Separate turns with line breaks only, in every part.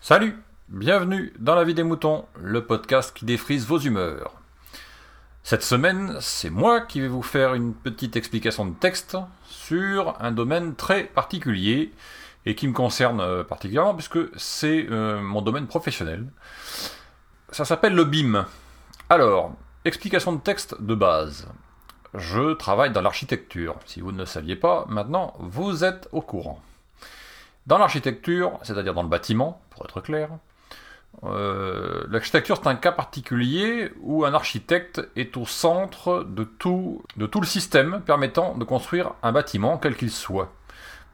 Salut, bienvenue dans La vie des moutons, le podcast qui défrise vos humeurs. Cette semaine, c'est moi qui vais vous faire une petite explication de texte sur un domaine très particulier et qui me concerne euh, particulièrement puisque c'est euh, mon domaine professionnel. Ça s'appelle le BIM. Alors, explication de texte de base. Je travaille dans l'architecture. Si vous ne le saviez pas, maintenant vous êtes au courant. Dans l'architecture, c'est-à-dire dans le bâtiment, pour être clair, euh, l'architecture c'est un cas particulier où un architecte est au centre de tout, de tout le système permettant de construire un bâtiment quel qu'il soit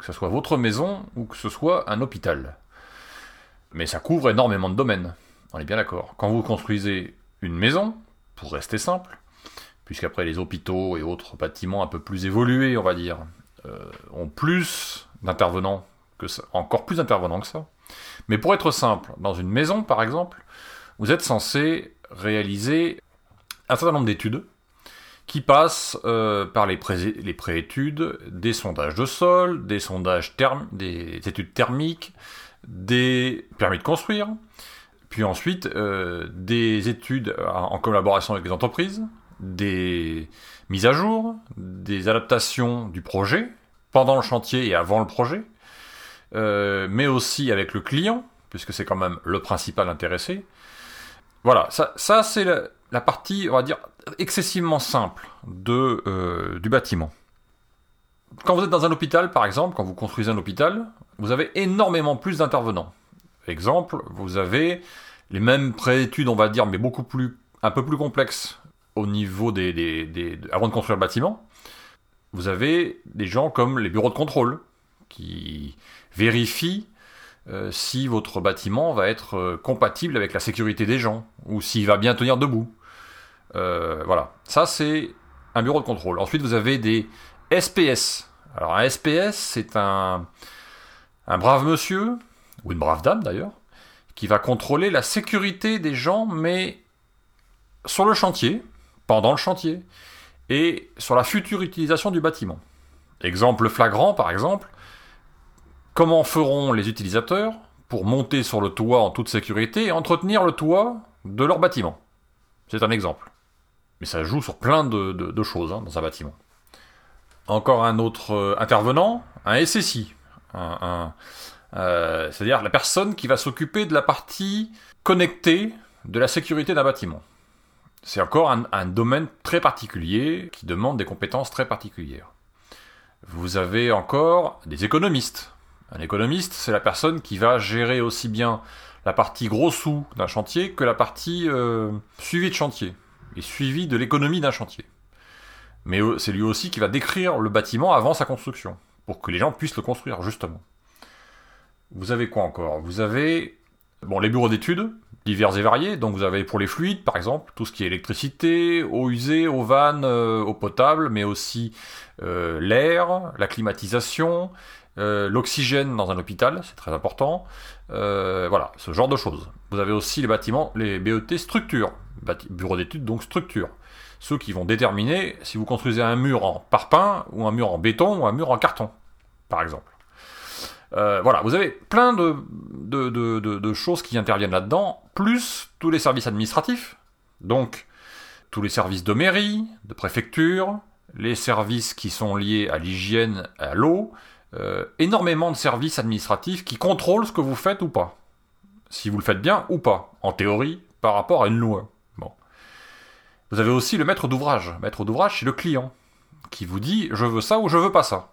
que ce soit votre maison ou que ce soit un hôpital. Mais ça couvre énormément de domaines, on est bien d'accord. Quand vous construisez une maison, pour rester simple, puisqu'après les hôpitaux et autres bâtiments un peu plus évolués, on va dire, euh, ont plus d'intervenants que ça, encore plus d'intervenants que ça. Mais pour être simple, dans une maison par exemple, vous êtes censé réaliser un certain nombre d'études qui passe euh, par les, préétudes, des sondages de sol, des sondages des études thermiques, des permis de construire, puis ensuite euh, des études en collaboration avec les entreprises, des mises à jour, des adaptations du projet pendant le chantier et avant le projet, euh, mais aussi avec le client, puisque c'est quand même le principal intéressé. Voilà, ça, c'est la partie, on va dire, excessivement simple euh, du bâtiment. Quand vous êtes dans un hôpital, par exemple, quand vous construisez un hôpital, vous avez énormément plus d'intervenants. Exemple, vous avez les mêmes préétudes, on va dire, mais beaucoup plus, un peu plus complexes au niveau des, des, avant de construire le bâtiment. Vous avez des gens comme les bureaux de contrôle qui vérifient euh, si votre bâtiment va être euh, compatible avec la sécurité des gens ou s'il va bien tenir debout. Euh, voilà, ça c'est un bureau de contrôle. Ensuite, vous avez des SPS. Alors un SPS, c'est un, un brave monsieur, ou une brave dame d'ailleurs, qui va contrôler la sécurité des gens, mais sur le chantier, pendant le chantier, et sur la future utilisation du bâtiment. Exemple flagrant, par exemple, comment feront les utilisateurs pour monter sur le toit en toute sécurité et entretenir le toit de leur bâtiment? C'est un exemple. Mais ça joue sur plein de, choses hein, dans un bâtiment. Encore un autre euh, intervenant, un SSI. Euh, c'est-à-dire la personne qui va s'occuper de la partie connectée de la sécurité d'un bâtiment. C'est encore un, domaine très particulier qui demande des compétences très particulières. Vous avez encore des économistes. Un économiste, c'est la personne qui va gérer aussi bien la partie gros sous d'un chantier que la partie euh, suivi de chantier et suivi de l'économie d'un chantier. Mais c'est lui aussi qui va décrire le bâtiment avant sa construction, pour que les gens puissent le construire, justement. Vous avez quoi encore? Vous avez bon, les bureaux d'études, divers et variés, donc vous avez pour les fluides, par exemple, tout ce qui est électricité, eau usée, eau vanne, euh, eau potable, mais aussi euh, l'air, la climatisation, l'oxygène dans un hôpital, c'est très important. voilà, ce genre de choses. Vous avez aussi les bâtiments, les BET structures, bureau d'études, donc structure. Ceux qui vont déterminer si vous construisez un mur en parpaing, ou un mur en béton, ou un mur en carton, par exemple. Euh, voilà, vous avez plein de, choses qui interviennent là-dedans, plus tous les services administratifs, donc tous les services de mairie, de préfecture, les services qui sont liés à l'hygiène, à l'eau, euh, énormément de services administratifs qui contrôlent ce que vous faites ou pas. Si vous le faites bien ou pas, en théorie, par rapport à une loi. Vous avez aussi le maître d'ouvrage. Maître d'ouvrage, c'est le client qui vous dit je veux ça ou je veux pas ça.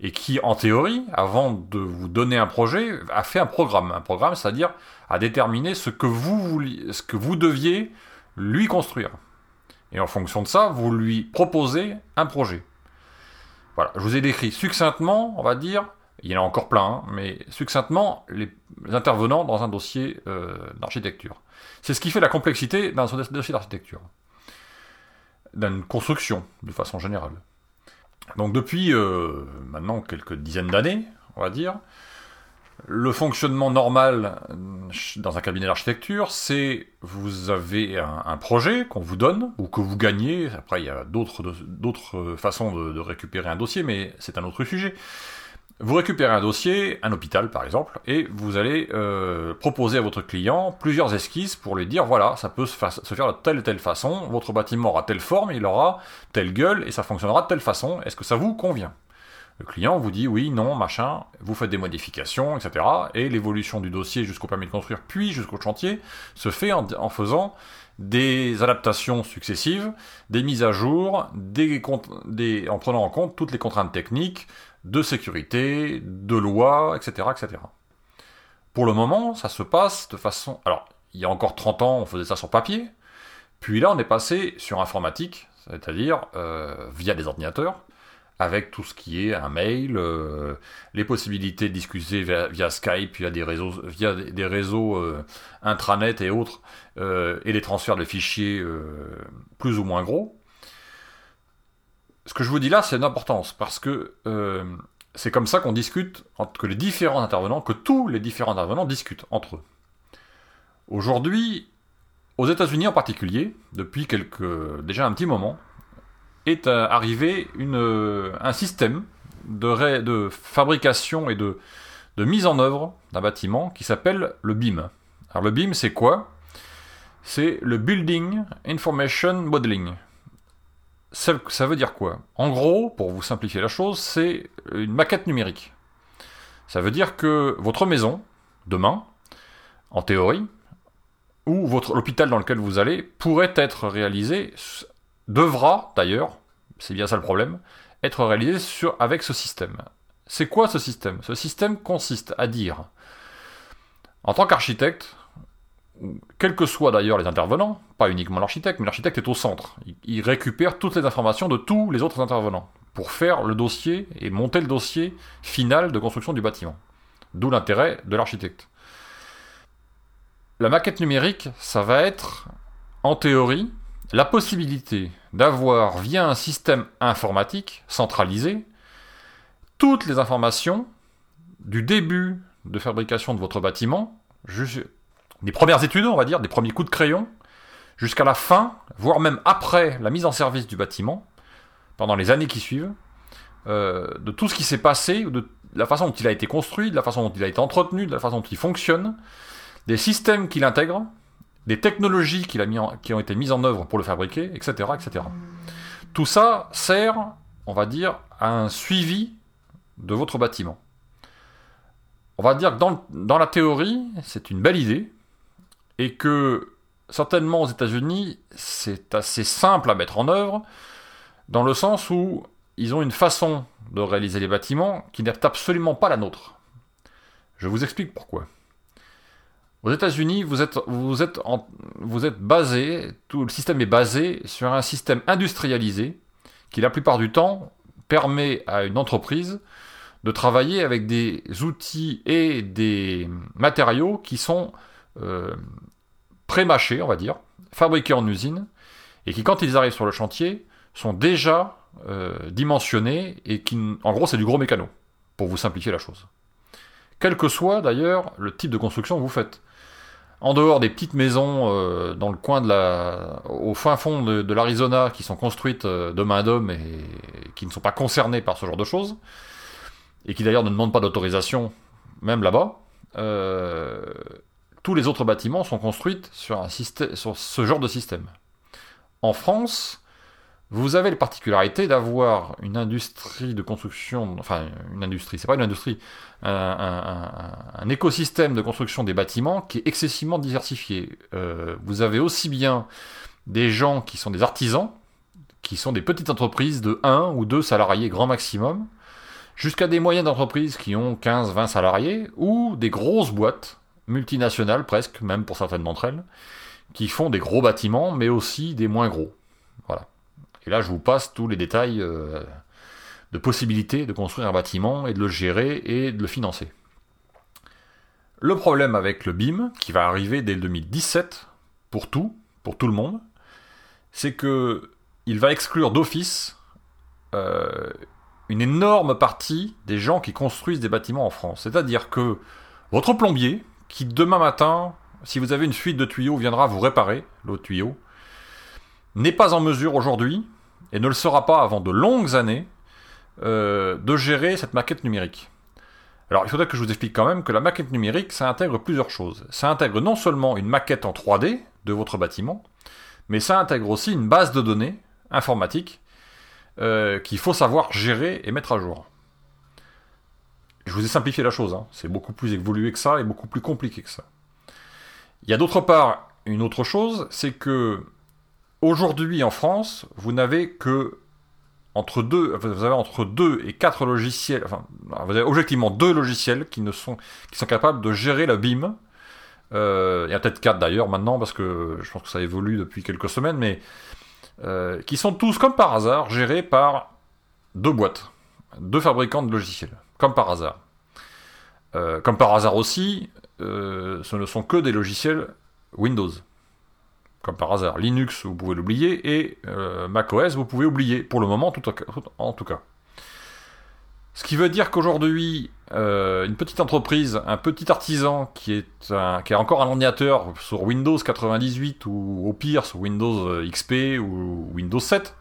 Et qui, en théorie, avant de vous donner un projet, a fait un programme. Un programme, c'est-à-dire a déterminé ce que vous, ce que vous deviez lui construire. Et en fonction de ça, vous lui proposez un projet. Voilà, je vous ai décrit succinctement, on va dire, il y en a encore plein, hein, mais succinctement, les intervenants dans un dossier euh, d'architecture. C'est ce qui fait la complexité d'un dossier d'architecture d'une construction, de façon générale. Donc depuis euh, maintenant quelques dizaines d'années, on va dire, Le fonctionnement normal euh, dans un cabinet d'architecture, c'est vous avez un, projet qu'on vous donne ou que vous gagnez. Après, il y a d'autres façons de, récupérer un dossier, mais c'est un autre sujet. Vous récupérez un dossier, un hôpital par exemple, et vous allez euh, proposer à votre client plusieurs esquisses pour lui dire voilà, ça peut se, faire de telle et telle façon, votre bâtiment aura telle forme, il aura telle gueule, et ça fonctionnera de telle façon, est-ce que ça vous convient? Le client vous dit oui, non, machin, vous faites des modifications, etc. Et l'évolution du dossier jusqu'au permis de construire, puis jusqu'au chantier, se fait en, en faisant des adaptations successives, des mises à jour, des, des, en prenant en compte toutes les contraintes techniques, de sécurité, de loi, etc., etc. Pour le moment, ça se passe de façon... Alors, il y a encore 30 ans, on faisait ça sur papier, puis là, on est passé sur informatique, c'est-à-dire euh, via des ordinateurs, avec tout ce qui est un mail, euh, les possibilités de discuter via, Skype, via des réseaux, via des réseaux euh, intranet et autres, et des transferts de fichiers plus ou moins gros ce que je vous dis là, c'est une importance, parce que euh, c'est comme ça qu'on discute, que les différents intervenants, que tous les différents intervenants discutent entre eux. Aujourd'hui, aux États-Unis en particulier, depuis déjà un petit moment, est euh, arrivé une, un système de, fabrication et de mise en œuvre d'un bâtiment qui s'appelle le BIM. Alors le BIM, c'est quoi? C'est le Building Information Modeling ça, veut dire quoi? En gros, pour vous simplifier la chose, c'est une maquette numérique. Ça veut dire que votre maison, demain, en théorie, ou votre l'hôpital dans lequel vous allez, pourrait être réalisé, devra d'ailleurs, c'est bien ça le problème, être réalisé avec ce système. C'est quoi ce système? Ce système consiste à dire, en tant qu'architecte, quels que soient d'ailleurs les intervenants, pas uniquement l'architecte, mais l'architecte est au centre. Il, récupère toutes les informations de tous les autres intervenants pour faire le dossier et monter le dossier final de construction du bâtiment. D'où l'intérêt de l'architecte. La maquette numérique, ça va être, en théorie, la possibilité d'avoir, via un système informatique centralisé, toutes les informations du début de fabrication de votre bâtiment des premières études, on va dire, des premiers coups de crayon, jusqu'à la fin, voire même après la mise en service du bâtiment, pendant les années qui suivent, euh, de tout ce qui s'est passé, de la façon dont il a été construit, de la façon dont il a été entretenu, de la façon dont il fonctionne, des systèmes qu'il intègre, des technologies qui ont été mises en œuvre pour le fabriquer, etc., etc. Tout ça sert, on va dire, à un suivi de votre bâtiment. On va dire que dans la théorie, c'est une belle idée, et que certainement aux États-Unis, c'est assez simple à mettre en œuvre, dans le sens où ils ont une façon de réaliser les bâtiments qui n'est absolument pas la nôtre. Je vous explique pourquoi. Aux États-Unis, vous êtes, vous, êtes basé, tout le système est basé sur un système industrialisé qui, la plupart du temps, permet à une entreprise de travailler avec des outils et des matériaux qui sont pré-mâchés, on va dire, fabriqués en usine, et qui, quand ils arrivent sur le chantier, sont déjà euh, dimensionnés, et qui, en gros, c'est du gros mécano, pour vous simplifier la chose. Quel que soit, d'ailleurs, le type de construction que vous faites. En dehors des petites maisons euh, dans le coin de la, au fin fond de, l'Arizona qui sont construites de main d'homme et qui ne sont pas concernées par ce genre de choses, et qui d'ailleurs ne demandent pas d'autorisation, même là-bas, euh, tous les autres bâtiments sont construits sur, un système, sur ce genre de système. En France, vous avez la particularité d'avoir une industrie de construction, enfin une industrie, c'est pas une industrie, un, écosystème de construction des bâtiments qui est excessivement diversifié. Euh, vous avez aussi bien des gens qui sont des artisans, qui sont des petites entreprises de 1 ou 2 salariés grand maximum, jusqu'à des moyennes entreprises qui ont 15-20 salariés, ou des grosses boîtes multinationales presque, même pour certaines d'entre elles, qui font des gros bâtiments, mais aussi des moins gros. Voilà. Et là, je vous passe tous les détails euh, de possibilités de construire un bâtiment et de le gérer et de le financer. Le problème avec le BIM, qui va arriver dès 2017 pour tout, pour tout le monde, c'est que il va exclure d'office euh, une énorme partie des gens qui construisent des bâtiments en France. C'est-à-dire que Votre plombier, qui demain matin, si vous avez une fuite de tuyau, viendra vous réparer l'eau de tuyau, n'est pas en mesure aujourd'hui, et ne le sera pas avant de longues années, euh, de gérer cette maquette numérique. Alors il faudrait que je vous explique quand même que la maquette numérique, ça intègre plusieurs choses. Ça intègre non seulement une maquette en 3D de votre bâtiment, mais ça intègre aussi une base de données informatique euh, qu'il faut savoir gérer et mettre à jour. Je vous ai simplifié la chose, hein. c'est beaucoup plus évolué que ça et beaucoup plus compliqué que ça. Il y a d'autre part une autre chose, c'est que aujourd'hui en France, vous n'avez que entre deux, vous avez entre deux et quatre logiciels, enfin, vous avez objectivement deux logiciels qui sont, qui sont capables de gérer la BIM. Euh, il y a peut-être quatre d'ailleurs maintenant parce que je pense que ça évolue depuis quelques semaines, mais euh, qui sont tous comme par hasard gérés par deux boîtes, deux fabricants de logiciels, comme par hasard. Euh, comme par hasard aussi, ce ne sont que des logiciels Windows comme par hasard. Linux, vous pouvez l'oublier, et euh, macOS, vous pouvez oublier, pour le moment, en tout cas. Ce qui veut dire qu'aujourd'hui, euh, une petite entreprise, un petit artisan qui, est qui a encore un ordinateur sur Windows 98 ou au pire sur Windows euh, XP ou Windows 7,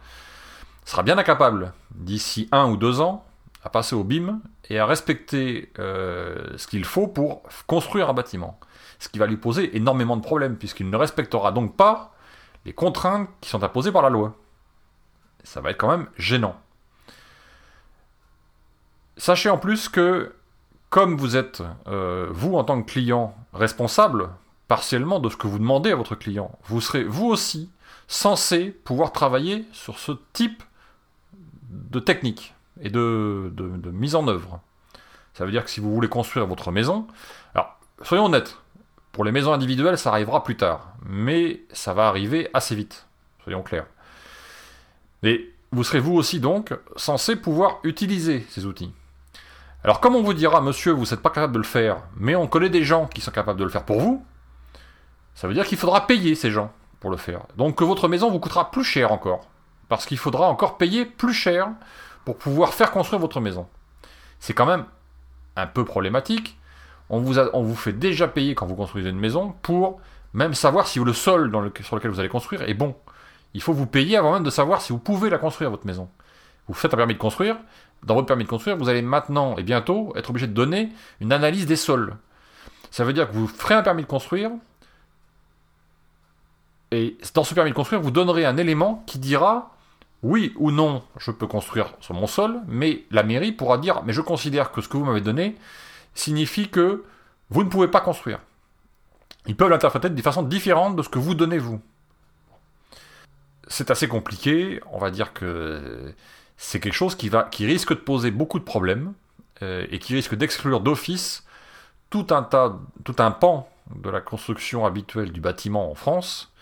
sera bien incapable, d'ici un ou deux ans, à passer au BIM et à respecter ce qu'il faut pour construire un bâtiment ce qui va lui poser énormément de problèmes, puisqu'il ne respectera donc pas les contraintes qui sont imposées par la loi. Ça va être quand même gênant. Sachez en plus que, comme vous êtes, euh, vous en tant que client, responsable partiellement de ce que vous demandez à votre client, vous serez vous aussi censé pouvoir travailler sur ce type de technique et de, mise en œuvre. Ça veut dire que si vous voulez construire votre maison, alors soyons honnêtes, pour les maisons individuelles, ça arrivera plus tard, mais ça va arriver assez vite, soyons clairs. Et vous serez vous aussi donc censé pouvoir utiliser ces outils. Alors comme on vous dira, monsieur, vous n'êtes pas capable de le faire, mais on connaît des gens qui sont capables de le faire pour vous, ça veut dire qu'il faudra payer ces gens pour le faire. Donc que votre maison vous coûtera plus cher encore, parce qu'il faudra encore payer plus cher pour pouvoir faire construire votre maison. C'est quand même un peu problématique, on vous, fait déjà payer quand vous construisez une maison pour même savoir si le sol sur lequel vous allez construire est bon. Il faut vous payer avant même de savoir si vous pouvez la construire, votre maison. Vous faites un permis de construire. Dans votre permis de construire, vous allez maintenant et bientôt être obligé de donner une analyse des sols. Ça veut dire que vous ferez un permis de construire. Et dans ce permis de construire, vous donnerez un élément qui dira oui ou non, je peux construire sur mon sol, mais la mairie pourra dire mais je considère que ce que vous m'avez donné signifie que vous ne pouvez pas construire. Ils peuvent l'interpréter de façon différente de ce que vous donnez vous. C'est assez compliqué, on va dire que c'est quelque chose qui, va, qui risque de poser beaucoup de problèmes euh, et qui risque d'exclure d'office tout un tas, tout un pan de la construction habituelle du bâtiment en France,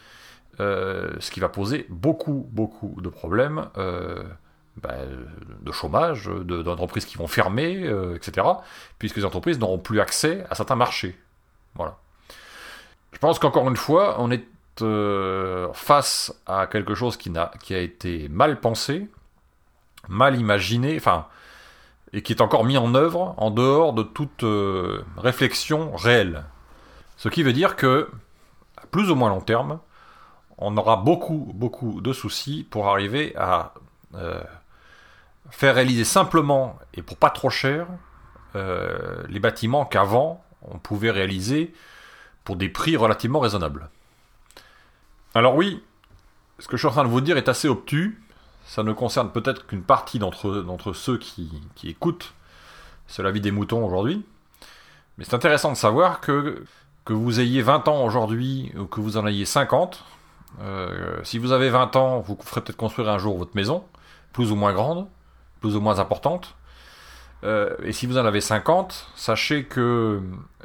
euh, ce qui va poser beaucoup, beaucoup de problèmes. Euh, bah, de chômage, d'entreprises qui vont fermer, euh, etc., puisque les entreprises n'auront plus accès à certains marchés. Voilà. Je pense qu'encore une fois, on est face à quelque chose qui, a, qui a été mal pensé, mal imaginé, enfin, et qui est encore mis en œuvre en dehors de toute réflexion réelle. Ce qui veut dire que, à plus ou moins long terme, on aura beaucoup, beaucoup de soucis pour arriver à faire réaliser simplement et pour pas trop cher euh, les bâtiments qu'avant on pouvait réaliser pour des prix relativement raisonnables. Alors oui, ce que je suis en train de vous dire est assez obtus. Ça ne concerne peut-être qu'une partie d'entre ceux qui, écoutent C'est la vie des moutons aujourd'hui. Mais c'est intéressant de savoir que, que vous ayez 20 ans aujourd'hui ou que vous en ayez 50, euh, si vous avez 20 ans, vous ferez peut-être construire un jour votre maison, plus ou moins grande plus ou moins importante. Euh, et si vous en avez 50, sachez que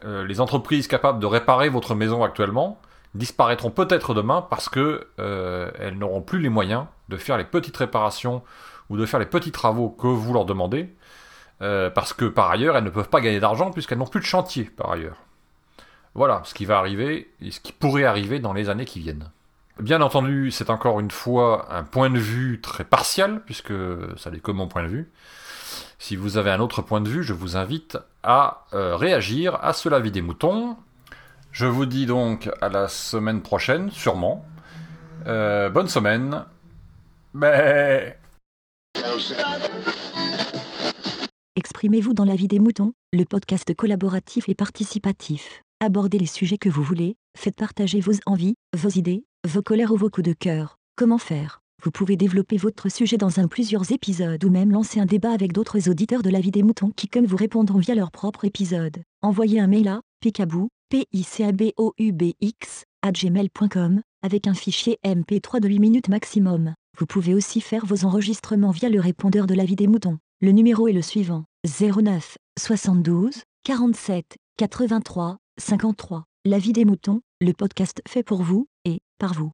euh, les entreprises capables de réparer votre maison actuellement disparaîtront peut-être demain parce que elles n'auront plus les moyens de faire les petites réparations ou de faire les petits travaux que vous leur demandez, parce que par ailleurs elles ne peuvent pas gagner d'argent puisqu'elles n'ont plus de chantier par ailleurs. Voilà ce qui va arriver et ce qui pourrait arriver dans les années qui viennent. Bien entendu, c'est encore une fois un point de vue très partial, puisque ça n'est que mon point de vue. Si vous avez un autre point de vue, je vous invite à euh, réagir à ce vie des moutons. Je vous dis donc à la semaine prochaine, sûrement. Euh, bonne semaine. Mais...
Exprimez-vous dans la vie des moutons, le podcast collaboratif et participatif. Abordez les sujets que vous voulez, faites partager vos envies, vos idées, vos colères ou vos coups de cœur. Comment faire? Vous pouvez développer votre sujet dans un plusieurs épisodes ou même lancer un débat avec d'autres auditeurs de la vie des moutons qui comme vous répondront via leur propre épisode. Envoyez un mail à picabou, p i c a b o u b x gmail.com avec un fichier MP3 de 8 minutes maximum. Vous pouvez aussi faire vos enregistrements via le répondeur de la vie des moutons. Le numéro est le suivant 09 72 47 83 53. La vie des moutons, le podcast fait pour vous par vous.